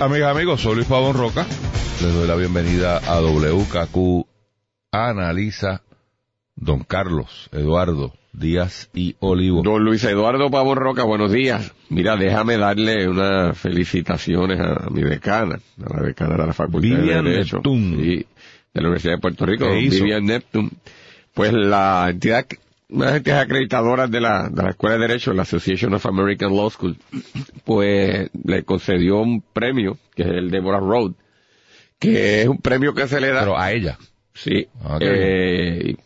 amigas y amigos. Soy Luis Pavón Roca. Les doy la bienvenida a WKQ Analiza Don Carlos Eduardo Díaz y Olivo. Don Luis Eduardo Pavón Roca, buenos días. Mira, déjame darle unas felicitaciones a mi decana, a la decana de la Facultad Vivian de Derecho Neptune. y de la Universidad de Puerto Rico. Vivian Neptune. Pues la entidad, una de las entidades acreditadoras de la, de la Escuela de Derecho, la Association of American Law School, pues le concedió un premio, que es el Deborah Road, que es un premio que se le da... Pero a ella. sí, Ah, qué eh,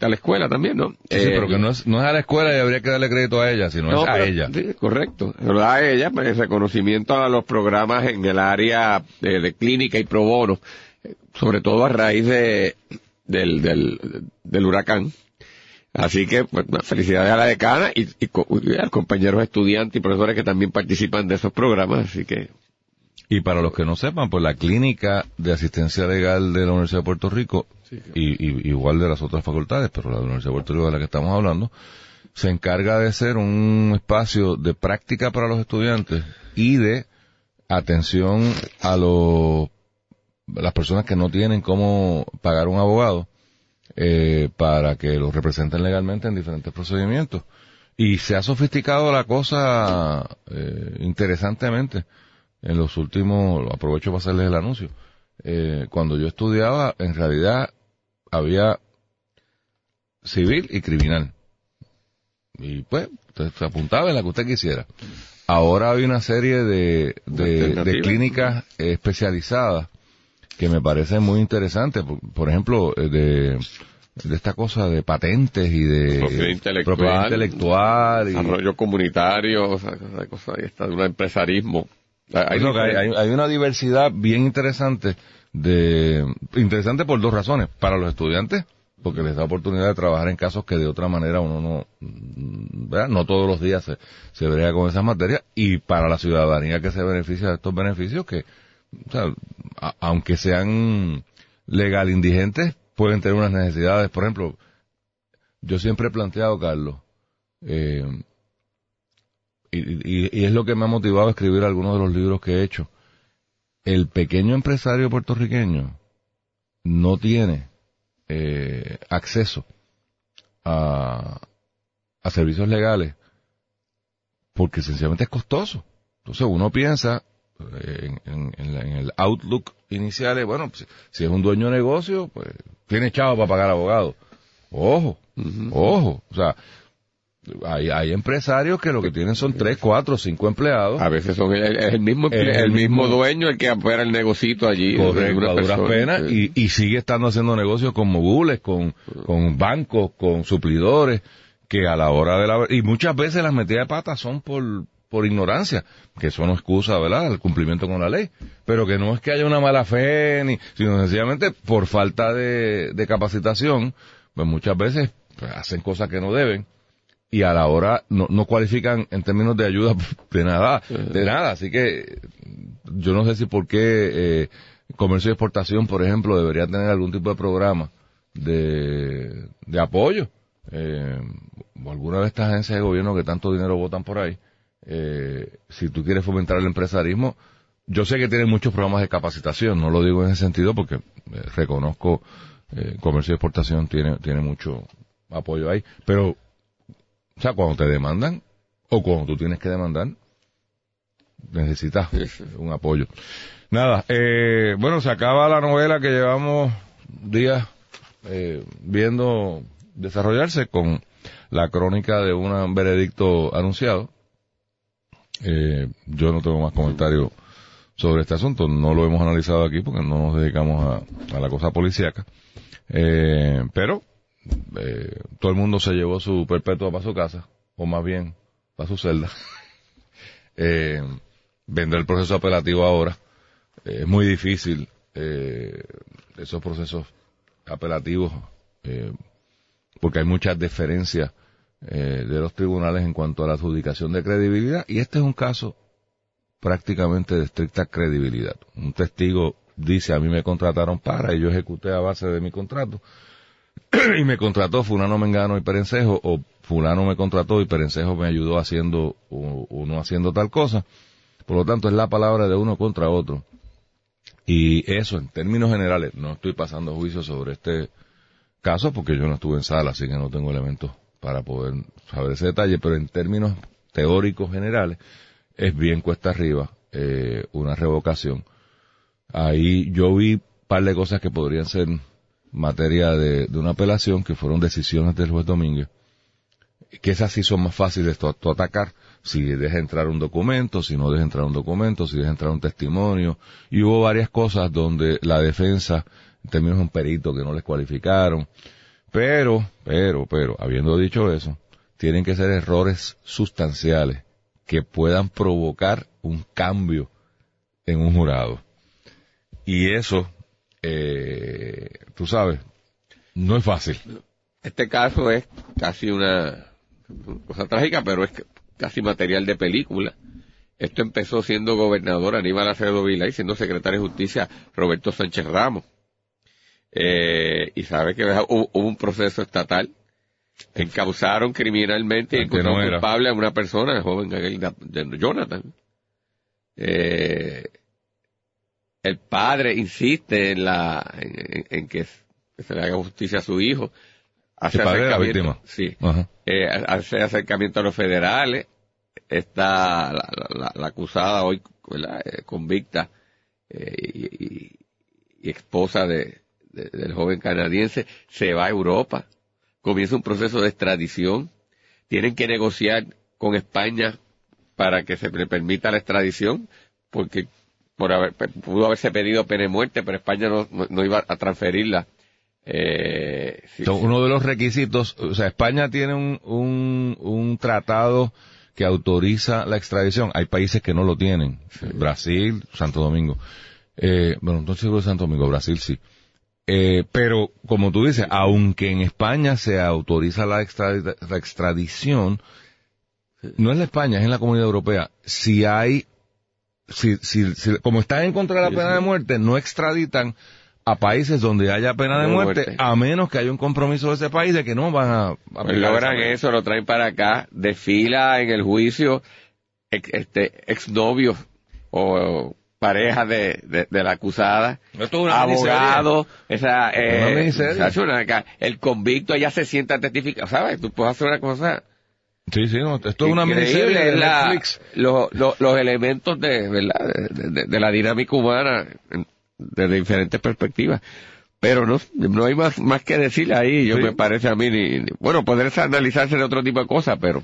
a la escuela también, ¿no? Sí, sí, Eh, pero que no es, no es a la escuela y habría que darle crédito a ella, sino es a pero- ella. sí, correcto. Se lo da a ella, pues, el reconocimiento a los programas en el área de, de clínica y pro bono, sobre todo a raíz de, del, del, del huracán. Así que, pues, felicidades a la decana y, y y a los compañeros estudiantes y profesores que también participan de esos programas. Así que, Y para los que no sepan, pues la clínica de asistencia legal de la Universidad de Puerto Rico, y, y- igual de las otras facultades, pero la de la Universidad de Puerto Rico de la que estamos hablando, se encarga de ser un espacio de práctica para los estudiantes y de atención a los las personas que no tienen cómo pagar un abogado eh, para que los representen legalmente en diferentes procedimientos. Y se ha sofisticado la cosa eh, interesantemente en los últimos, aprovecho para hacerles el anuncio, eh, cuando yo estudiaba, en realidad había civil y criminal. Y pues, se apuntaba en la que usted quisiera. Ahora hay una serie de, de, de clínicas especializadas que me parecen muy interesantes. Por, por ejemplo, eh, de, de esta cosa de patentes y de Propiedad intelectual. propiedad intelectual y- desarrollo comunitario, o sea, esa cosa ahí está, de un empresarismo. Hay, que hay, una diversidad bien interesante de interesante por dos razones para los estudiantes porque les da oportunidad de trabajar en casos que de otra manera uno no ¿verdad? no todos los días se, se brega con esas materias y para la ciudadanía que se beneficia de estos beneficios que o sea, a- aunque sean legal indigentes pueden tener unas necesidades por ejemplo yo siempre he planteado Carlos eh, y, es lo que me ha motivado a escribir algunos de los libros que he hecho. El pequeño empresario puertorriqueño no tiene eh, acceso a, servicios legales porque sencillamente es costoso. Entonces uno piensa eh, en, en- en la- en el outlook inicial, bueno, si es un dueño de negocio, pues tiene chavo para pagar abogado. Ojo, ojo, o sea, hay, hay empresarios que lo que tienen son tres, cuatro, cinco empleados. A veces son el, es el mismo el, el mismo dueño el que opera el negocito allí. Correcto, duras penas, Sí. y, y sigue estando haciendo negocios con mogules, con, con bancos, con suplidores, que a la hora de la... Y muchas veces las metidas de patas son por, por ignorancia, que eso no excusa, ¿verdad?, el cumplimiento con la ley, pero que no es que haya una mala fe, ni, sino sencillamente por falta de, de capacitación, pues muchas veces pues, hacen cosas que no deben, y a la hora no, no cualifican en términos de ayuda de nada, de nada. Así que yo no sé si por qué eh, comercio y exportación, por ejemplo, debería tener algún tipo de programa de, de apoyo. Eh, o alguna de estas agencias de gobierno que tanto dinero votan por ahí. Eh, si tú quieres fomentar el empresarismo, yo sé que tienen muchos programas de capacitación, no lo digo en ese sentido porque eh, reconozco eh, comercio y exportación tiene, tiene mucho apoyo ahí, pero o sea, cuando te demandan o cuando tú tienes que demandar, necesitas un apoyo. Nada, eh, bueno, se acaba la novela que llevamos días eh, viendo desarrollarse con la crónica de un veredicto anunciado. Eh, yo no tengo más comentarios sobre este asunto, no lo hemos analizado aquí porque no nos dedicamos a, la cosa policíaca. Eh, pero eh, todo el mundo se llevó su perpetua para su casa, o más bien para su celda. eh, el proceso apelativo ahora. Eh, es muy difícil eh, esos procesos apelativos, porque hay muchas deferencias eh, de los tribunales en cuanto a la adjudicación de credibilidad, y este es un caso prácticamente de estricta credibilidad. Un testigo dice, a mí me contrataron para, y yo ejecuté a base de mi contrato, y me contrató fulano Mengano y Perencejo, o fulano me contrató y Perencejo me ayudó haciendo o, o no haciendo tal cosa. Por lo tanto, es la palabra de uno contra otro. Y eso, en términos generales, no estoy pasando juicio sobre este caso porque yo no estuve en sala, así que no tengo elementos para poder saber ese detalle, pero en términos teóricos generales, es bien cuesta arriba eh, una revocación. Ahí yo vi un par de cosas que podrían ser materia de, de una apelación, que fueron decisiones del juez Domínguez, que esas sí son más fáciles de atacar, si deja entrar un documento, si no deja entrar un documento, si deja entrar un testimonio, y hubo varias cosas donde la defensa, en términos de un perito que no les cualificaron, pero, pero, pero, habiendo dicho eso, tienen que ser errores sustanciales que puedan provocar un cambio en un jurado. Y eso, eh, tú sabes, no es fácil. Este caso es casi una cosa trágica, pero es casi material de película. Esto empezó siendo gobernador Aníbal Acevedo Vila y siendo secretario de Justicia Roberto Sánchez Ramos. Eh, y sabe que hubo, un proceso estatal. Encausaron criminalmente y encontraron culpable a una persona, el joven Jonathan. Eh, el padre insiste en la en, que se le haga justicia a su hijo. Hace acercamiento, sí, eh, hace acercamiento a los federales, está la, acusada hoy eh, convicta eh, y, esposa de, del joven canadiense, se va a Europa, comienza un proceso de extradición, tienen que negociar con España para que se le permita la extradición, porque por haber, pudo haberse pedido pena de muerte, pero España no iba a transferirla eh, Uno de los requisitos, o sea, España tiene un, un, un, tratado que autoriza la extradición. Hay países que no lo tienen. Brasil, Santo Domingo. Eh, bueno, entonces Santo Domingo, Brasil sí. Eh, pero, como tú dices, aunque en España se autoriza la, la extradición, no es la España, es en la Comunidad Europea. Si hay, si, si, si como están en contra de la pena de muerte, no extraditan a países donde haya pena de muerte, a menos que haya un compromiso de ese país de que no van a... Pues logran eso, lo traen para acá, desfila en el juicio ex, este, exnovios o pareja de, de, la acusada, abogado, esa, eh, el convicto ya se sienta a testificar, ¿sabes? Tú puedes hacer una cosa... Sí, sí, no, esto es una miniserie de Netflix. Los, los, elementos de, de, de, la dinámica humana desde diferentes perspectivas. Pero no, no hay más, más que decir ahí, yo me parece a mí, ni, bueno, podría analizarse de otro tipo de cosas, pero...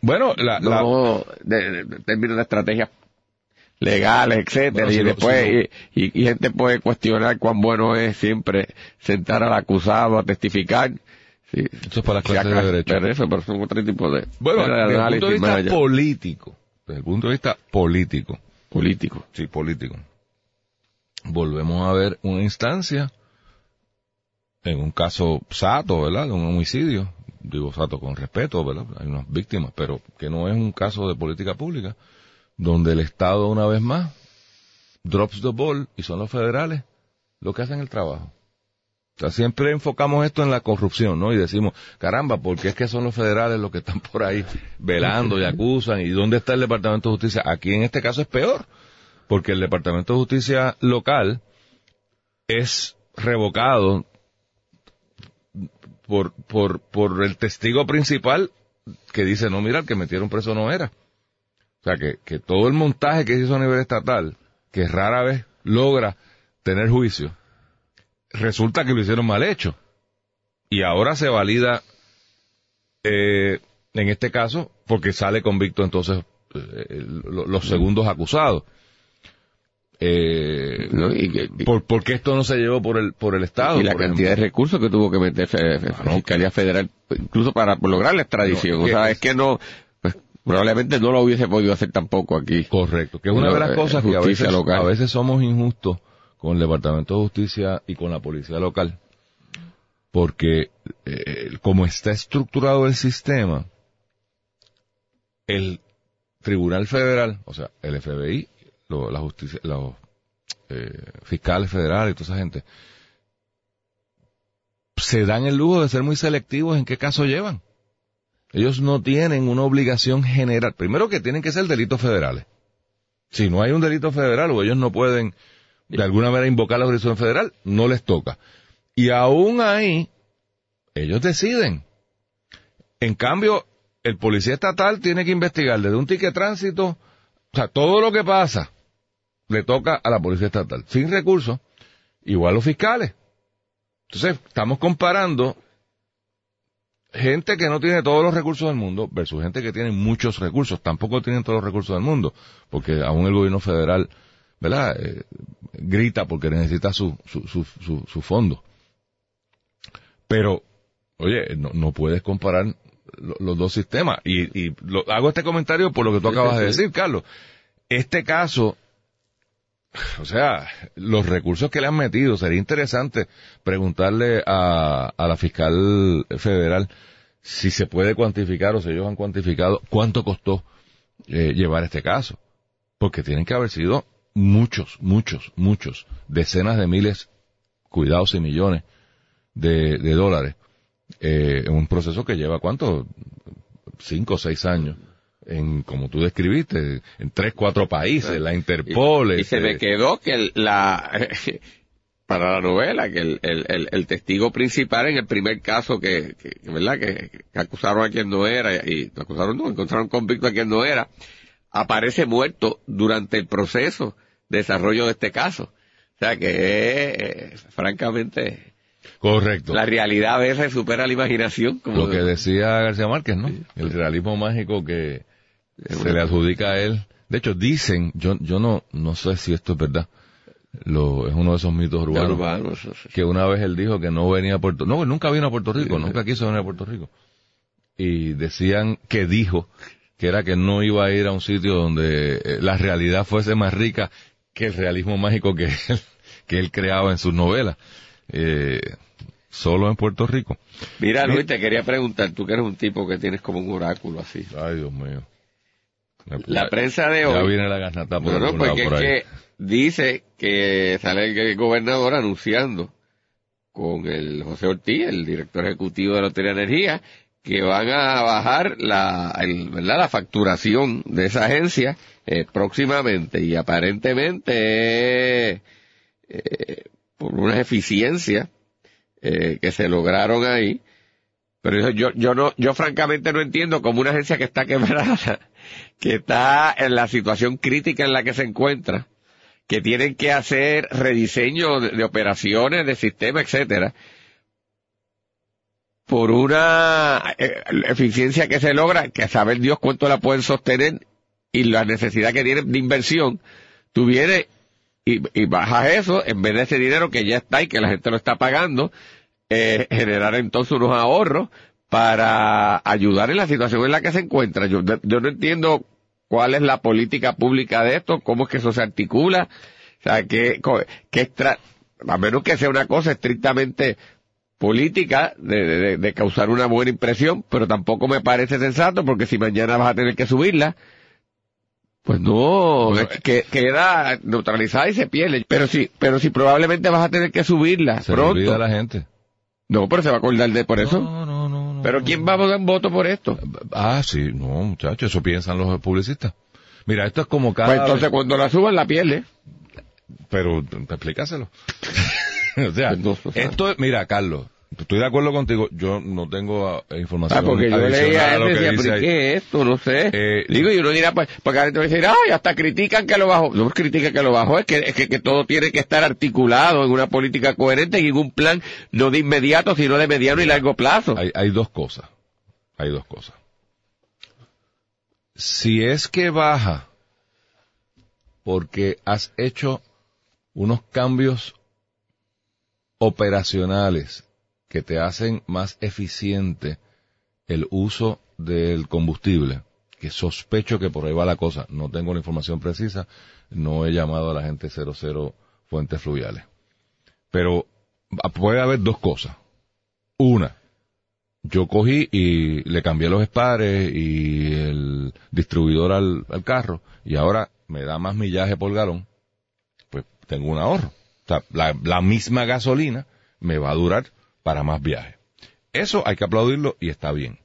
Bueno, la, no, De, términos de estrategias legales, etcétera, y después, y, gente puede cuestionar cuán bueno es siempre sentar al acusado a testificar. Sí, eso es para las clases de derecho. Pero eso, pero son otro tipo de... Bueno, desde el punto de vista político, desde el punto de vista político. Político. Sí, político volvemos a ver una instancia en un caso sato, ¿verdad? De un homicidio. Digo sato con respeto, ¿verdad? Hay unas víctimas, pero que no es un caso de política pública, donde el Estado una vez más drops the ball y son los federales los que hacen el trabajo. O sea, siempre enfocamos esto en la corrupción, ¿no? Y decimos, caramba, porque es que son los federales los que están por ahí velando y acusan? ¿Y dónde está el Departamento de Justicia? Aquí en este caso es peor porque el Departamento de Justicia local es revocado por, por, por el testigo principal que dice, no, mira, el que metieron preso no era. O sea, que, que todo el montaje que se hizo a nivel estatal, que rara vez logra tener juicio, resulta que lo hicieron mal hecho. Y ahora se valida, eh, en este caso, porque sale convicto entonces eh, los segundos acusados. Eh, por, qué esto no se llevó por el por el Estado? Y la cantidad de recursos que tuvo que meter la Fiscalía Federal, incluso para lograr la extradición. o sea, es que no, probablemente no lo hubiese podido hacer tampoco aquí. Correcto, que es una de las cosas que a veces, a veces somos injustos con el Departamento de Justicia y con la Policía Local, porque eh, como está estructurado el sistema, el Tribunal Federal, o sea, el FBI, lo- la justicia, los eh, fiscales federales y toda esa gente, se dan el lujo de ser muy selectivos en qué caso llevan. Ellos no tienen una obligación general. Primero que tienen que ser delitos federales. Si no hay un delito federal o ellos no pueden de alguna manera invocar la jurisdicción federal, no les toca. Y aún ahí, ellos deciden. En cambio, el policía estatal tiene que investigar desde un ticket tránsito, o sea, todo lo que pasa le toca a la policía estatal, sin recursos, igual los fiscales. Entonces, estamos comparando gente que no tiene todos los recursos del mundo versus gente que tiene muchos recursos. Tampoco tienen todos los recursos del mundo, porque aún el gobierno federal, ¿verdad? Eh, grita porque necesita su, su, su, su, su fondo. Pero, oye, no, no puedes comparar lo- los dos sistemas. Y, y lo- hago este comentario por lo que tú acabas de decir, Carlos. Este caso, o sea, los recursos que le han metido, sería interesante preguntarle a, a la fiscal federal si se puede cuantificar o si ellos han cuantificado cuánto costó eh, llevar este caso. Porque tienen que haber sido muchos, muchos, muchos, decenas de miles, cuidados y millones de, dólares eh, en un proceso que lleva cuánto, cinco o seis años. En, como tú describiste, en tres, cuatro países, la Interpol. Y, y se este, me quedó que el- la, para la novela, que el, el, el, el testigo principal en el primer caso que, que ¿verdad? Que, que acusaron a quien no era, y acusaron no, encontraron convicto a quien no era, aparece muerto durante el proceso de desarrollo de este caso. O sea que, eh, francamente, Correcto. la realidad a veces supera la imaginación. Como Lo que decía García Márquez, ¿no? El realismo mágico que se le adjudica a él. De hecho, dicen, yo, yo no, no sé si esto es verdad, lo, es uno de esos mitos urbanos, sí. que una vez él dijo que no venía a Puerto no, nunca vino a Puerto Rico, nunca quiso venir a Puerto Rico. Y decían que dijo que era que no iba a ir a un sitio donde eh, la realidad fuese más rica que el realismo mágico que él, que él creaba en sus novelas. Eh, solo en Puerto Rico. Mira, Luis, te quería preguntar, tú que eres un tipo que tienes como un oráculo así. Ay, Dios mío. La prensa de Ya hoy. viene la garnata por No, no, algún lado porque por es que dice que sale el gobernador anunciando con el José Ortiz, el director ejecutivo de la Lotería Energía, que van a bajar la, el- ¿verdad? la facturación de esa agencia eh, próximamente y aparentemente eh, eh, por unas eficiencias eh, que se lograron ahí. Pero yo, yo no, yo francamente no entiendo cómo una agencia que está quebrada, que está en la situación crítica en la que se encuentra, que tienen que hacer rediseño de, operaciones, de sistema, etcétera, por una eh, eficiencia que se logra, que a saber Dios cuánto la pueden sostener y la necesidad que tienen de inversión, tú vienes y, y bajas eso en vez de ese dinero que ya está y que la gente lo está pagando, eh, generar entonces unos ahorros para ayudar en la situación en la que se encuentra. Yo, yo no entiendo cuál es la política pública de esto, cómo es que eso se articula, o sea, que, que extra, a menos que sea una cosa estrictamente política de, de, de, causar una buena impresión, pero tampoco me parece sensato porque si mañana vas a tener que subirla, pues no, que, queda neutralizada y se pierde. Pero si, pero si probablemente vas a tener que subirla Se pronto. olvida a la gente. No, pero se va a acordar de por eso. No, no, no. Pero ¿quién va a un voto por esto? Ah, sí, no, muchachos, eso piensan los publicistas. Mira, esto es como cada... Pues entonces cuando la suban la pierde. Pero, explícaselo. o sea, esto es, mira, Carlos, estoy de acuerdo contigo, yo no tengo ah, información Ah, porque yo leía a que decía, ¿pero qué es esto? No sé. Eh, Digo, y uno dirá, pues, porque a decir, ay, hasta critican que lo bajó. No critican que lo bajó, es que, es que, que todo tiene que estar articulado en una política coherente y en un plan no de inmediato, sino de mediano y largo plazo. Hay, hay dos cosas. Hay dos cosas. Si es que baja porque has hecho unos cambios operacionales que te hacen más eficiente el uso del combustible, que sospecho que por ahí va la cosa, no tengo la información precisa, no he llamado a la gente 00 fuentes fluviales. Pero puede haber dos cosas. Una, yo cogí y le cambié los espares y el distribuidor al, carro y ahora me da más millaje por galón, pues tengo un ahorro. O sea, la misma gasolina me va a durar para más viajes. Eso hay que aplaudirlo y está bien.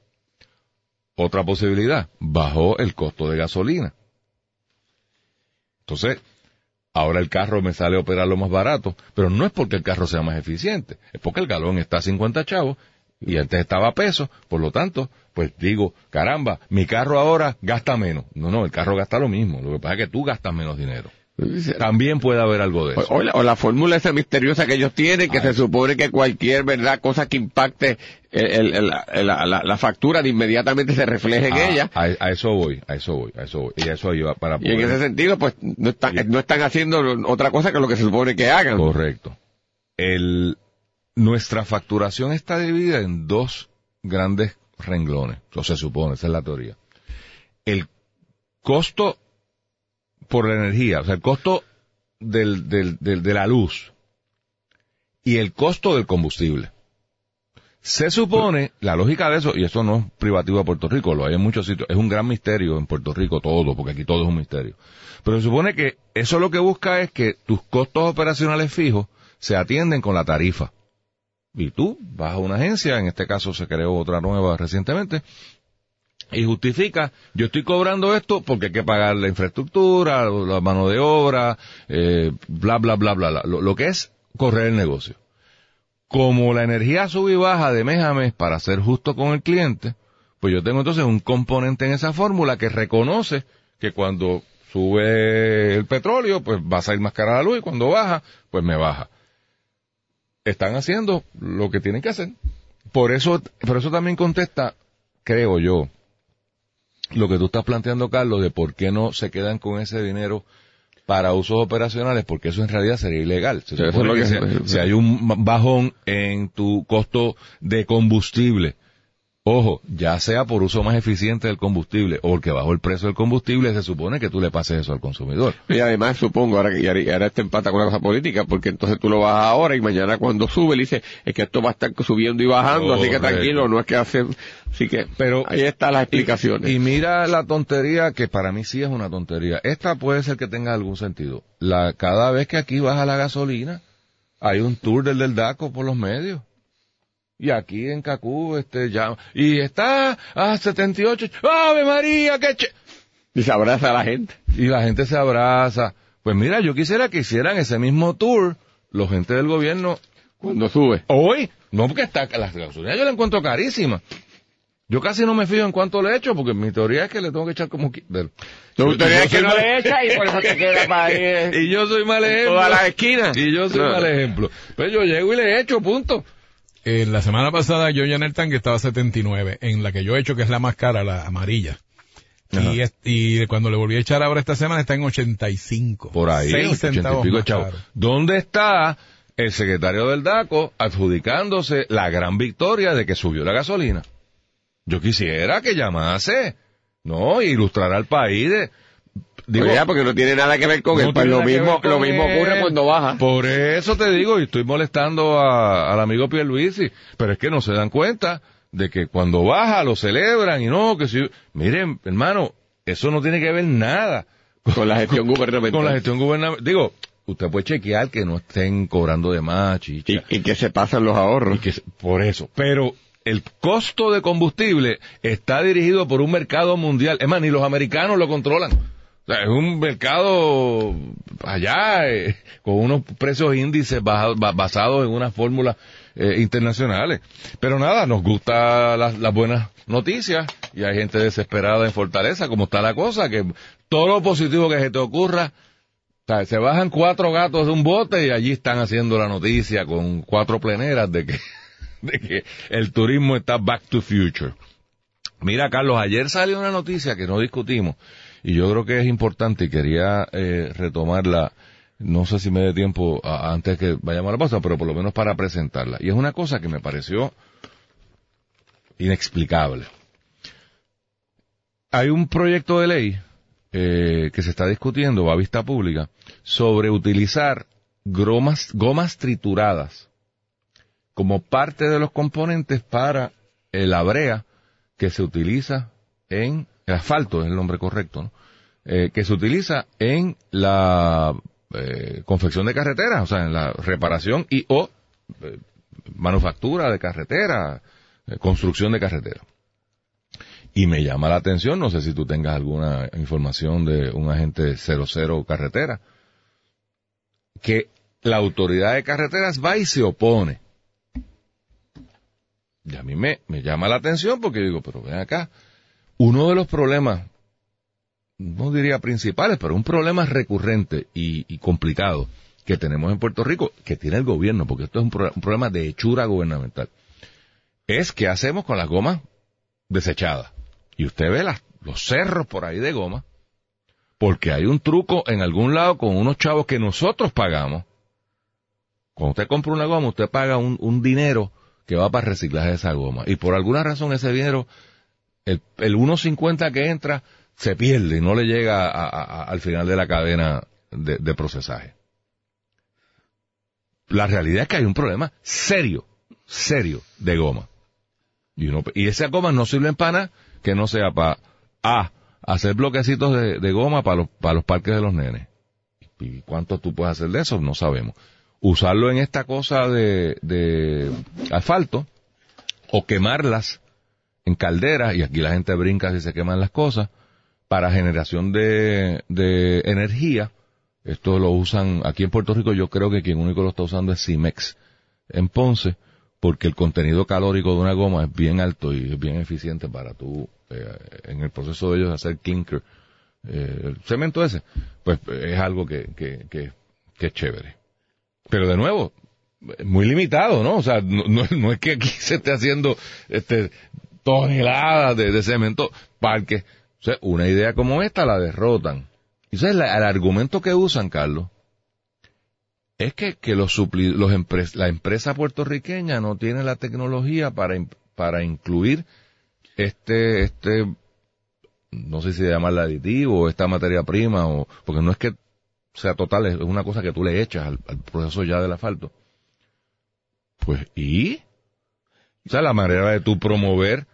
Otra posibilidad, bajó el costo de gasolina. Entonces, ahora el carro me sale a operarlo más barato, pero no es porque el carro sea más eficiente, es porque el galón está a 50 chavos y antes estaba a peso, por lo tanto, pues digo, caramba, mi carro ahora gasta menos. No, no, el carro gasta lo mismo, lo que pasa es que tú gastas menos dinero. También puede haber algo de eso. O, la, fórmula esa misteriosa que ellos tienen, que se supone que cualquier verdad cosa que impacte la, factura de inmediatamente se refleje en Ah, ella. A, a eso voy, a eso voy, a eso voy. Y a eso iba para Y en poder- ese sentido, pues no están, no están haciendo otra cosa que lo que se supone que hagan. Correcto. El, nuestra facturación está dividida en dos grandes renglones, o se supone, esa es la teoría. El costo por la energía, o sea, el costo del, del, del- de la luz y el costo del combustible. Se supone, la lógica de eso, y eso no es privativo a Puerto Rico, lo hay en muchos sitios, es un gran misterio en Puerto Rico todo, porque aquí todo es un misterio. Pero se supone que eso lo que busca es que tus costos operacionales fijos se atienden con la tarifa. Y tú vas a una agencia, en este caso se creó otra nueva recientemente, y justifica, yo estoy cobrando esto porque hay que pagar la infraestructura, la mano de obra, eh, bla, bla, bla, bla, bla, lo, lo que es correr el negocio. Como la energía sube y baja de mes a mes para ser justo con el cliente, pues yo tengo entonces un componente en esa fórmula que reconoce que cuando sube el petróleo, pues va a salir más cara la luz y cuando baja, pues me baja. Están haciendo lo que tienen que hacer. Por eso, por eso también contesta, creo yo, lo que tú estás planteando, Carlos, de por qué no se quedan con ese dinero para usos operacionales, porque eso en realidad sería ilegal. Se supone que- si hay un bajón en tu costo de combustible, ojo, ya sea por uso más eficiente del combustible o porque bajó el precio del combustible, se supone que tú le pases eso al consumidor. Y además supongo, ahora, que- y ahora, esto empata con una cosa política, porque entonces tú lo bajas ahora y mañana cuando sube le dices, es que esto va a estar subiendo y bajando, así que tranquilo, no es que hace, así que, Pero- ahí están las explicaciones. Y, y mira la tontería, que para mí sí es una tontería. Esta puede ser que tenga algún sentido. La, cada vez que aquí baja la gasolina, hay un tour del del DACO por los medios. Y aquí en Cacú, este, ya, y está a 78, ¡Ave María, qué che! y se abraza a la gente. Y la gente se abraza. Pues mira, yo quisiera que hicieran ese mismo tour, los gente del gobierno, Cuando sube. Hoy, no porque está, la gasolina yo la encuentro carísima. Yo casi no me fijo en cuánto le echo, porque mi teoría es que le tengo que echar como... del- Tu Yo- teoría yo es que no mal- le echa y por eso te queda para ahí. eh, Y yo soy mal ejemplo. todas las esquinas. Y yo soy No. mal ejemplo. Pues yo llego y le echo, punto. Eh, la semana pasada yo llené el tanque estaba a 79, en la que yo he hecho que es la más cara, la amarilla. Y, es- y cuando le volví a echar ahora esta semana está en 85. Por ahí, Seis ochenta y centavos pico, chavo. ¿Dónde está el secretario del DACO adjudicándose la gran victoria de que subió la gasolina? Yo quisiera que llamase, ¿no? E ilustrara al país de... digo, Oye, porque no tiene nada que ver con No. Pues lo mismo, lo mismo ocurre cuando baja. Por eso te digo, y estoy molestando a- al amigo Pierluisi, pero es que no se dan cuenta de que cuando baja lo celebran y no, que si... Miren, hermano, eso no tiene que ver nada Con la gestión gubernamental. con la gestión gubernamental. Digo, usted puede chequear que no estén cobrando de más, chicha. Y, y que se pasan los ahorros. Y que- por eso. Pero el costo de combustible está dirigido por un mercado mundial. Es más, ni los americanos lo controlan. O sea, es un mercado allá eh, con unos precios índices basados en unas fórmulas eh, internacionales. Pero nada, nos gustan las, las buenas noticias y hay gente desesperada en Fortaleza, como está la cosa, que todo lo positivo que se te ocurra, o sea, se bajan cuatro gatos de un bote y allí están haciendo la noticia con cuatro pleneras de que, de que el turismo está back to future. Mira, Carlos, ayer salió una noticia que no discutimos y yo creo que es importante y quería eh, retomarla, no sé si me dé tiempo antes que vayamos a la pausa, pero por lo menos para presentarla. Y es una cosa que me pareció inexplicable. Hay un proyecto de ley eh, que se está discutiendo, va a vista pública, sobre utilizar gomas, gomas trituradas como parte de los componentes para la brea que se utiliza en el asfalto, es el nombre correcto, ¿no? Eh, que se utiliza en la eh, confección de carreteras, o sea, en la reparación y o eh, manufactura de carretera, construcción de carretera. Y me llama la atención, no sé si tú tengas alguna información de un agente 00 carretera, que la autoridad de carreteras va y se opone. Y a mí me, me llama la atención porque digo, pero ven acá, uno de los problemas, no diría principales, pero un problema recurrente y, complicado que tenemos en Puerto Rico, que tiene el gobierno, porque esto es un, pro- un problema de hechura gubernamental, es qué hacemos con las gomas desechadas. Y usted ve las, los cerros por ahí de goma, porque hay un truco en algún lado con unos chavos que nosotros pagamos. Cuando usted compra una goma, usted paga un, un dinero que va para reciclaje de esa goma. Y por alguna razón ese dinero, el, el 1.50 que entra, se pierde y no le llega a- al final de la cadena de, procesaje. La realidad es que hay un problema serio, serio de goma. Y, uno, esa goma no sirve para nada que no sea para A, hacer bloquecitos de, de goma para los, para los parques de los nenes. ¿Y cuánto tú puedes hacer de eso? No sabemos. Usarlo en esta cosa de, de asfalto o quemarlas en calderas, y aquí la gente brinca si se queman las cosas, para generación de, de energía. Esto lo usan aquí en Puerto Rico, yo creo que quien único lo está usando es Cimex en Ponce, porque el contenido calórico de una goma es bien alto y es bien eficiente para tú, eh, en el proceso de ellos hacer clinker, eh, cemento ese, pues es algo que, que, que, que es chévere. Pero de nuevo, muy limitado, ¿no? O sea, no, no, no es que aquí se esté haciendo este toneladas de, cemento, parques. O una idea como esta la derrotan. Y sabes, la- el argumento que usan, Carlos, es que, que los supli- los empres- la empresa puertorriqueña no tiene la tecnología para, para incluir este, este, no sé si llamarla aditivo, o esta materia prima, o, porque no es que sea total, es una cosa que tú le echas al, al proceso ya del asfalto. Pues, ¿y? O sea, la manera de tú promover,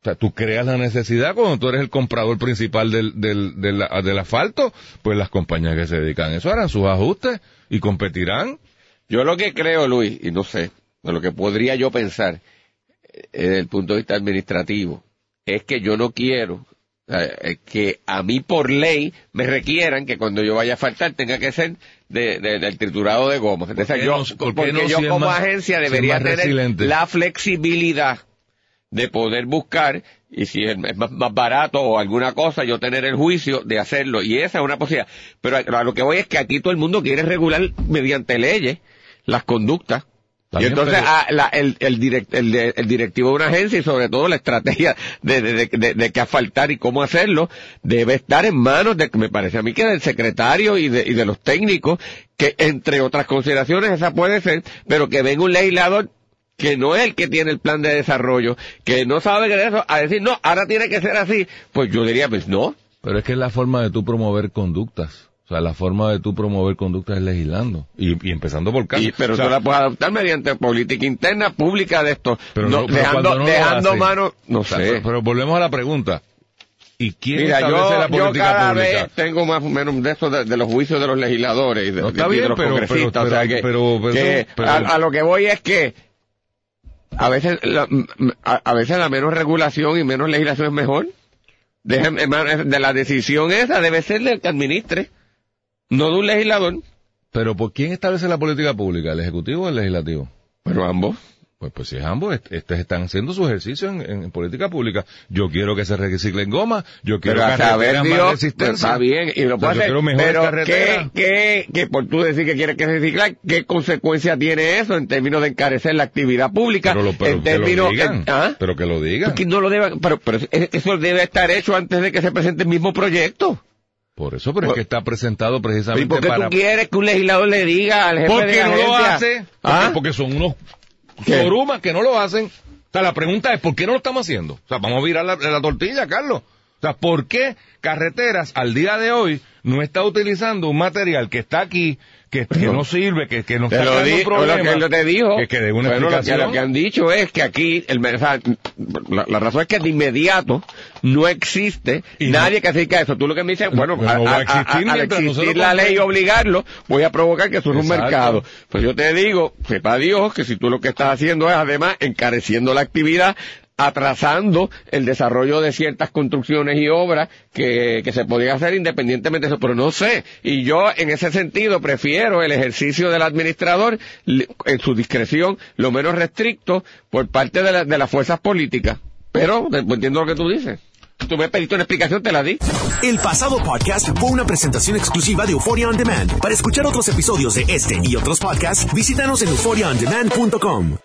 o sea, tú creas la necesidad cuando tú eres el comprador principal del, del, del, del asfalto, pues las compañías que se dedican a eso harán sus ajustes y competirán. Yo lo que creo, Luis, y no sé, de lo que podría yo pensar eh, desde el punto de vista administrativo, es que yo no quiero que a mí por ley me requieran que cuando yo vaya a faltar tenga que ser de, de- del triturado de goma. Entonces yo, no- por qué porque no yo si como más- agencia debería tener resiliente? la flexibilidad de poder buscar y si es más, más barato o alguna cosa, yo tener el juicio de hacerlo. Y esa es una posibilidad. Pero a, a lo que voy es que aquí todo el mundo quiere regular mediante leyes las conductas. Y entonces pero- ah, la- el, el, direct- el, directivo de una agencia y sobre todo la estrategia de, de, de, de, de qué asfaltar y cómo hacerlo debe estar en manos de, me parece a mí que del secretario y de, y de los técnicos, que entre otras consideraciones esa puede ser, pero que venga un legislador que no es el que tiene el plan de desarrollo, que no sabe de eso, a decir, no, ahora tiene que ser así, pues yo diría, pues no. Pero es que es la forma de tú promover conductas. O sea, la forma de tú promover conductas es legislando. Y, y empezando por caso. Y, pero O sea, tú la puedes adoptar mediante política interna pública de esto. Pero no, no- pero dejando no dejando mano, no sé. pero, pero volvemos a la pregunta. ¿Y quién Mira, establece yo, la yo política cada pública? vez tengo más o menos de eso de, de los juicios de los legisladores y de, No, está de bien, los pero- congresistas. o sea que, que a lo que voy es que a veces la, a, a veces la menos regulación y menos legislación es mejor. De la decisión esa debe ser del que administre, no de un legislador, Pero ¿por quién establece la política pública? ¿El Ejecutivo o el Legislativo? pero ambos. Pues, pues si es ambos, est- estos están haciendo su ejercicio en, en política pública. Yo quiero que se reciclen goma, yo quiero Pero a saber más resistencia. está bien, y lo O sea, puede hacer, pero ¿qué, qué, qué, por tú decir que quieres que reciclar, qué consecuencia tiene eso en términos de encarecer la actividad pública? Pero, lo, pero en que lo digan, ¿ah? pero que lo digan. Que no lo debe, pero, pero es- eso debe estar hecho antes de que se presente el mismo proyecto. Por eso, pero es que está presentado ¿Y precisamente por qué para... tú quieres que un legislador le diga al jefe ¿Por de qué la no lo hace? Porque, ¿Ah? porque son unos ¿Qué? que no lo hacen. O sea, la pregunta es, ¿por qué no lo estamos haciendo? O sea, vamos a virar la, la tortilla, Carlos. O sea, ¿por qué carreteras al día de hoy no está utilizando un material que está aquí, que, que no sirve, que, que Te está lo di, problema. lo que él te dijo. Que, que dé una Bueno, lo que- explicación. Lo que, han dicho es que aquí, el, o sea, la, la razón es que de inmediato no existe Y nadie que se dedique a eso. Tú lo que me dices, bueno, no a- va a a- a- existir al existir la ley y obligarlo, voy a provocar que surja un mercado. Pues yo te digo, sepa Dios que si tú lo que estás haciendo es además encareciendo la actividad, atrasando el desarrollo de ciertas construcciones y obras que, que se podían hacer independientemente de eso, pero no sé. Y yo en ese sentido prefiero el ejercicio del administrador en su discreción, lo menos restricto por parte de, la- de las fuerzas políticas. Pero entiendo lo que tú dices. Tú me pediste una explicación, te la di. El pasado podcast fue una presentación exclusiva de Euphoria On Demand. Para escuchar otros episodios de este y otros podcasts, visítanos en euphoriaondemand.com.